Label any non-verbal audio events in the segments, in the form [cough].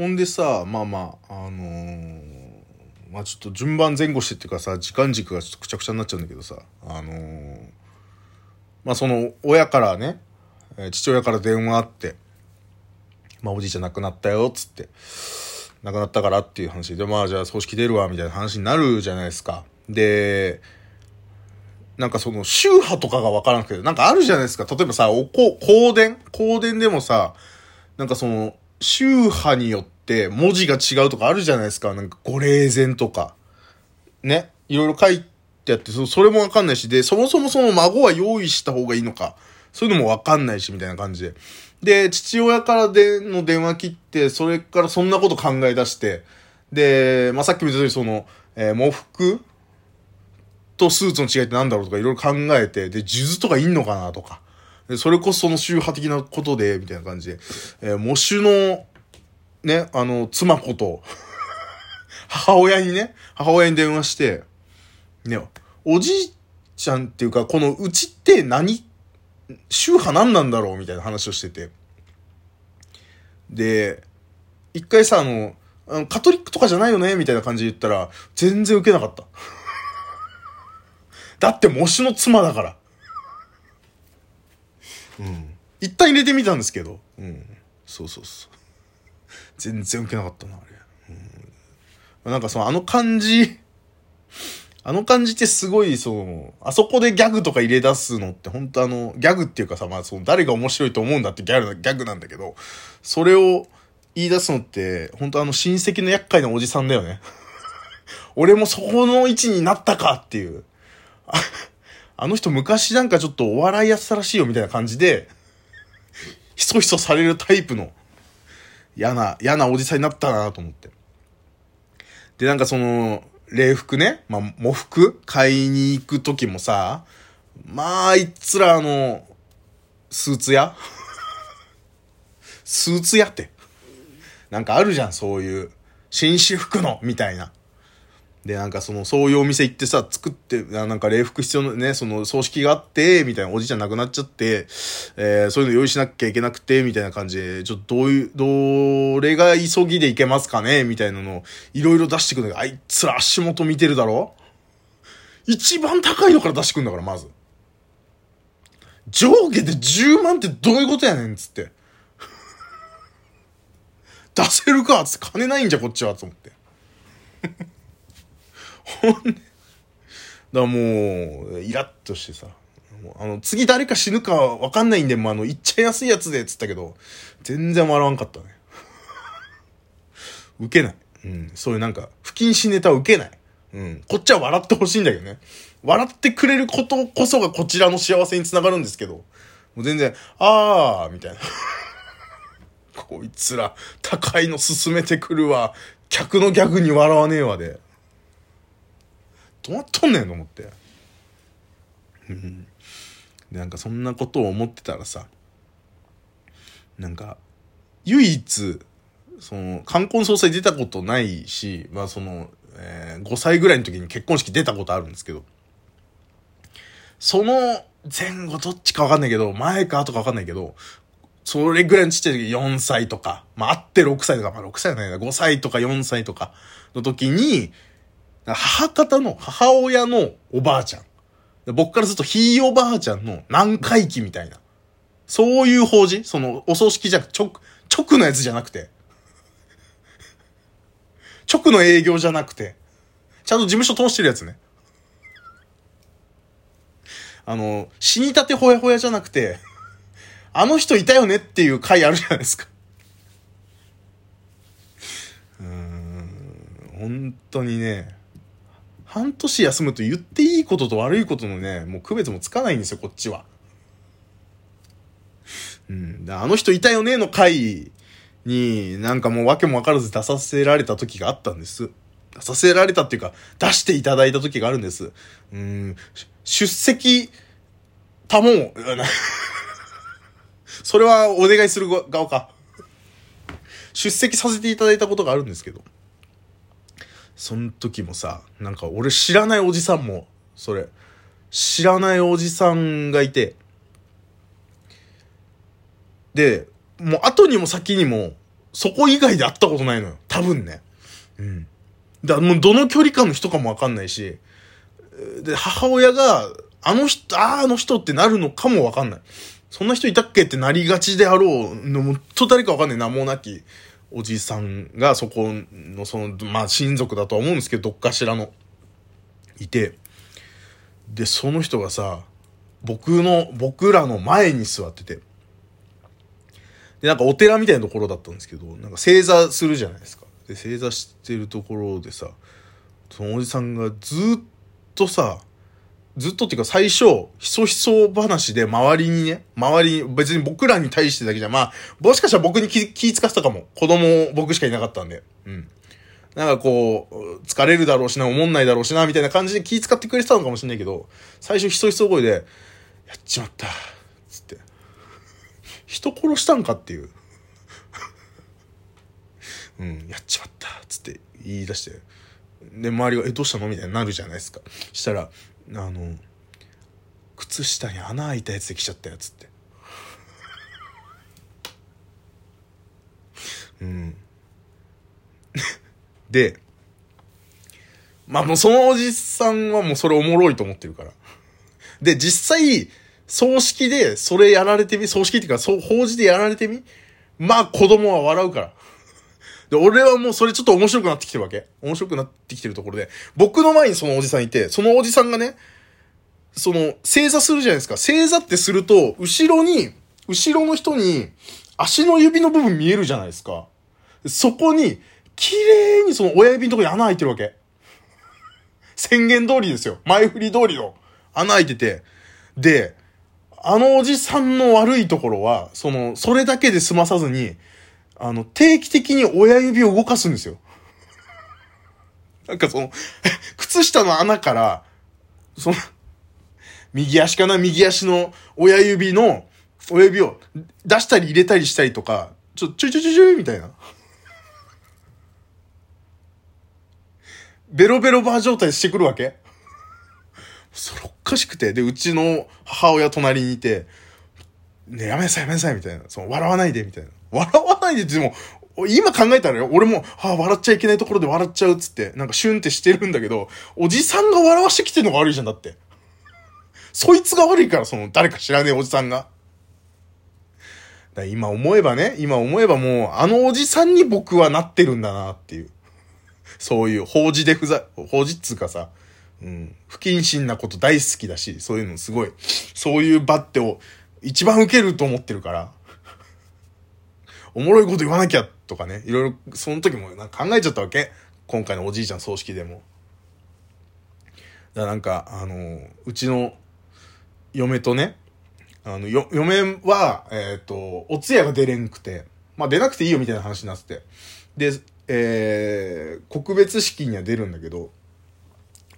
ほんでさ、まあまあ、あのーまあちょっと順番前後してっていうかさ、時間軸がちょっとくちゃくちゃになっちゃうんだけどさ、あのーまあその、親からね、父親から電話あって、まあおじいちゃん亡くなったよ、っつって、亡くなったからっていう話で、まあじゃあ葬式出るわ、みたいな話になるじゃないですか。で、なんかその宗派とかがわからなくて、なんかあるじゃないですか。例えばさ、おこ、香典？香典でもさ、なんかその、宗派によって文字が違うとかあるじゃないですか。なんか、ご霊前とか。ね？いろいろ書いてあって、それもわかんないし、で、そもそもその孫は用意した方がいいのか。そういうのもわかんないし、みたいな感じで。で、父親からでの電話切って、それからそんなこと考え出して、で、まあ、さっきも言ったようにその、えー喪服とスーツの違いってなんだろうとかいろいろ考えて、で、数珠とかいんのかなとか。それこそその宗派的なことで、みたいな感じで。えー、喪主の、ね、あの、妻子と、[laughs] 母親にね、母親に電話して、ね、おじいちゃんっていうか、このうちって何宗派何なんだろうみたいな話をしてて。で、一回さ、あの、あのカトリックとかじゃないよねみたいな感じで言ったら、全然受けなかった。だって喪主の妻だから。うん。一旦入れてみたんですけど。うん。そうそうそう。全然受けなかったな、あれ。うん。なんかその、あの感じ、あの感じってすごい、その、あそこでギャグとか入れ出すのって、本当あの、ギャグっていうかさ、まあ、その、誰が面白いと思うんだってギャグギャグなんだけど、それを言い出すのって、本当あの、親戚の厄介なおじさんだよね。[laughs] 俺もそこの位置になったかっていう。あの人昔なんかちょっとお笑いやってたらしいよみたいな感じで、ひそひそされるタイプの嫌な、嫌なおじさんになったなと思って。で、なんかその、礼服ね、まあ、喪服？買いに行く時もさ、まあ、あいつらあの、スーツ屋？スーツ屋って。なんかあるじゃん、そういう。紳士服の、みたいな。で、なんかその、そういうお店行ってさ、作って、なんか礼服必要なね、その、葬式があって、みたいな、おじいちゃん亡くなっちゃって、えーそういうの用意しなきゃいけなくて、みたいな感じで、ちょっとどういう、どれが急ぎでいけますかねみたいなのを、いろいろ出してくるんだけど、あいつら足元見てるだろ？一番高いのから出してくんだから、まず。上下で10万ってどういうことやねん、つって。出せるかつって、金ないんじゃ、こっちは、と思って。ほんで、だからもう、イラッとしてさ、あの、次誰か死ぬかわかんないんで、もうあの、いっちゃ安いやつで、つったけど、全然笑わんかったね。[laughs] 受けない。うん。そういうなんか、不謹慎ネタを受けない。うん。こっちは笑ってほしいんだけどね。笑ってくれることこそがこちらの幸せにつながるんですけど、もう全然、あー、みたいな。[laughs] こいつら、高いの勧めてくるわ。客のギャグに笑わねえわで。どうなっとんねんと思って。うん。で、なんかそんなことを思ってたらさ、なんか、唯一、その、冠婚葬祭出たことないし、まあその、えー5歳ぐらいの時に結婚式出たことあるんですけど、その前後どっちかわかんないけど、前か後かわかんないけど、それぐらいのちっちゃい時4歳とか、まああって6歳とか、まあ6歳じゃないな、5歳とか4歳とかの時に、母方の、母親のおばあちゃん。僕からするとひいおばあちゃんの南海期みたいな。そういう法事？その、お葬式じゃなく、直、直のやつじゃなくて。直の営業じゃなくて。ちゃんと事務所通してるやつね。あの、死にたてほやほやじゃなくて、あの人いたよねっていう回あるじゃないですか。うーん、本当にね、半年休むと言っていいことと悪いことのね、もう区別もつかないんですよ、こっちは。うん、あの人いたよねの回に、なんかもう訳も分からず出させられた時があったんです。出させられたっていうか、出していただいた時があるんです。うん、出席、たもう、[laughs] それはお願いする側か。出席させていただいたことがあるんですけど。その時もさ、なんか俺知らないおじさんも、それ、知らないおじさんがいて、で、もう後にも先にも、そこ以外で会ったことないのよ。多分ね。うん。だからもうどの距離感の人かもわかんないし、で、母親が、あの人、ああ、あの人ってなるのかもわかんない。そんな人いたっけってなりがちであろうのも、と誰かわかんない名もなきおじさんがそこの、その、まあ親族だとは思うんですけど、どっかしらの、いて、で、その人がさ、僕の、僕らの前に座ってて、で、なんかお寺みたいなところだったんですけど、なんか正座するじゃないですか。で、正座してるところでさ、そのおじさんがずっとさ、ずっとっていうか最初、ひそひそ話で周りにね、周りに、別に僕らに対してだけじゃ、まあ、もしかしたら僕に気気使ってたかも。子供僕しかいなかったんで。うん。なんかこう、疲れるだろうしな、思んないだろうしな、みたいな感じで気使ってくれてたのかもしれないけど、最初ひそひそ声で、やっちまった、つって。人殺したんかっていう。[laughs] うん、やっちまった、つって言い出して。で、周りが、え、どうしたの？みたいになるじゃないですか。したら、あの、靴下に穴開いたやつで来ちゃったやつって。[laughs] うん。[laughs] で、まあもうそのおじさんはもうそれおもろいと思ってるから。で、実際、葬式でそれやられてみ、葬式っていうか、そう、法事でやられてみまあ子供は笑うから。で、俺はもうそれちょっと面白くなってきてるわけ。面白くなってきてるところで、僕の前にそのおじさんいて、そのおじさんがね、その、正座するじゃないですか。正座ってすると、後ろに、後ろの人に、足の指の部分見えるじゃないですか。そこに、綺麗にその親指のとこに穴開いてるわけ。宣言通りですよ。前振り通りの穴開いてて。で、あのおじさんの悪いところは、その、それだけで済まさずに、あの、定期的に親指を動かすんですよ。なんかその、[laughs] 靴下の穴から、その、右足かな？右足の親指の、親指を出したり入れたりしたりとか、ちょ、ちょいちょいちょいちょいみたいな。ベロベロバー状態してくるわけそれおかしくて。で、うちの母親隣にいて、ねやめなさいやめなさいみたいな。その、笑わないでみたいな。笑わないでってでも、今考えたらよ、俺も、はあ、笑っちゃいけないところで笑っちゃうっつって、なんかシュンってしてるんだけど、おじさんが笑わしてきてるのが悪いじゃん、だって。そいつが悪いから、その、誰か知らねえおじさんが。だ今思えばね、今思えばもう、あのおじさんに僕はなってるんだなっていう。そういう、法事で不在、法事っつうかさ、うん、不謹慎なこと大好きだし、そういうのすごい、そういう場ってを一番受けると思ってるから、おもろいこと言わなきゃとかね、いろいろ、その時もなんか考えちゃったわけ。今回のおじいちゃん葬式でも。だなんか、あの、うちの嫁とね、あの、よ、嫁は、えっ、ー、と、お通夜が出れんくて、まあ出なくていいよみたいな話になってて。で、えー、告別式には出るんだけど、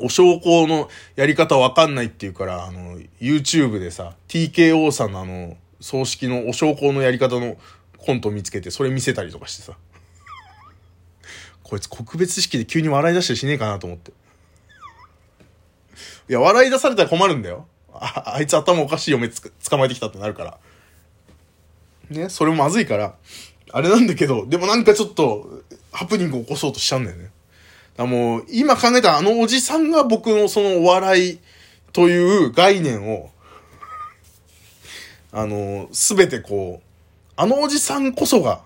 お焼香のやり方わかんないっていうから、あの、YouTube でさ、TKO さんのあの、葬式のお焼香のやり方のコント見つけて、それ見せたりとかしてさ。こいつ告別式で急に笑い出したりしねえかなと思って。いや、笑い出されたら困るんだよ。あ、あいつ頭おかしい嫁つ捕まえてきたってなるから。ね、それもまずいから、あれなんだけど、でもなんかちょっと、ハプニング起こそうとしちゃうんだよね。だもう、今考えたらあのおじさんが僕のそのお笑いという概念を、あの、すべてこう、あのおじさんこそが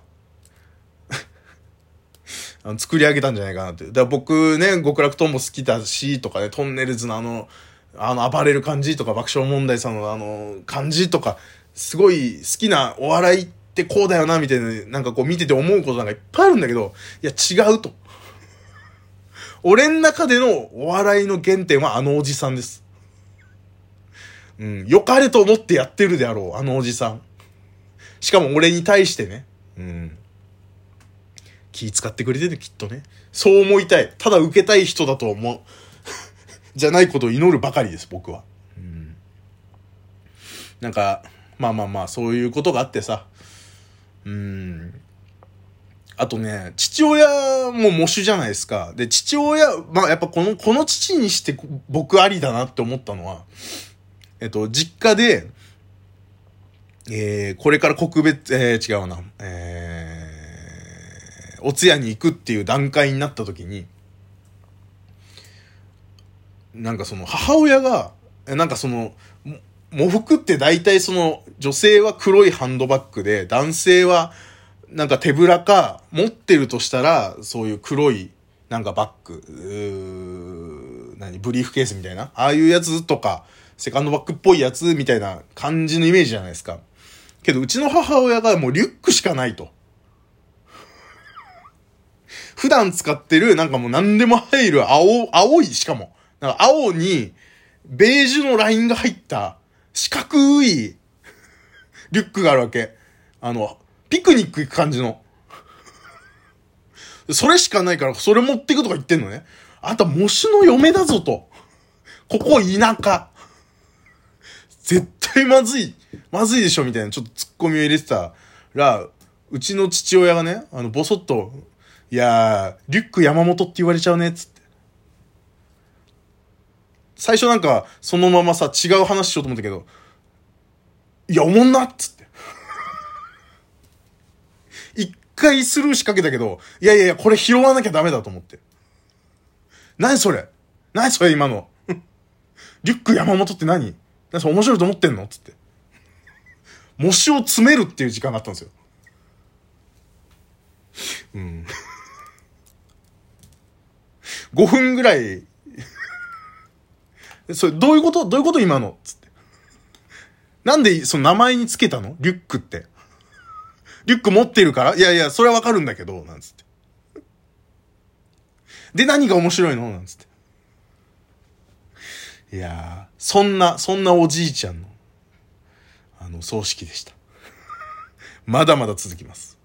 [laughs] あの作り上げたんじゃないかなって。だから僕ね、極楽とんぼ好きだし、とかね、トンネルズのあの、あの暴れる感じとか、爆笑問題さんのあの感じとか、すごい好きなお笑いってこうだよな、みたいな、なんかこう見てて思うことなんかいっぱいあるんだけど、いや違うと。俺ん中でのお笑いの原点はあのおじさんです。うん。良かれと思ってやってるであろう、あのおじさん。しかも俺に対してね。うん。気使ってくれてる、きっとね。そう思いたい。ただ受けたい人だと思う。[laughs] じゃないことを祈るばかりです、僕は。うん。なんか、まあまあまあ、そういうことがあってさ。うん。あとね、父親も喪主じゃないですか。で、父親、まあやっぱこの、この父にして僕ありだなって思ったのは、えっと、実家で、えー、これから告別、えー、違うな、えお通夜に行くっていう段階になった時に、なんかその母親が、なんかその、喪服って大体その女性は黒いハンドバッグで男性はなんか手ぶらか持ってるとしたらそういう黒いなんかバッグ、何、ブリーフケースみたいなああいうやつとかセカンドバッグっぽいやつみたいな感じのイメージじゃないですか。けどうちの母親がもうリュックしかないと。[laughs] 普段使ってるなんかもう何でも入る青、青いしかも。なんか青にベージュのラインが入った四角い [laughs] リュックがあるわけ。あの、ピクニック行く感じの。[laughs] それしかないから、それ持っていくとか言ってんのね。あんた、模試の嫁だぞと。ここ田舎。絶対まずい。まずいでしょみたいな、ちょっとツッコミを入れてたら、うちの父親がね、あの、ぼそっと、いやー、リュック山本って言われちゃうね、つって。最初なんか、そのままさ、違う話しようと思ったけど、いや、おもんなっつって。[laughs] 一回スルーしかけたけど、いやいやいや、これ拾わなきゃダメだと思って。何それ？何それ今の？[laughs] リュック山本って何？何それ面白いと思ってんの？つって。模試を詰めるっていう時間があったんですよ。うん。5分ぐらいそれ、どういうこと？どういうこと今の？つって。なんで、その名前につけたの？リュックって。リュック持ってるから？いやいや、それはわかるんだけど、なんつって。で、何が面白いの？なんつって。いや、そんな、そんなおじいちゃんの、あの、葬式でした。まだまだ続きます。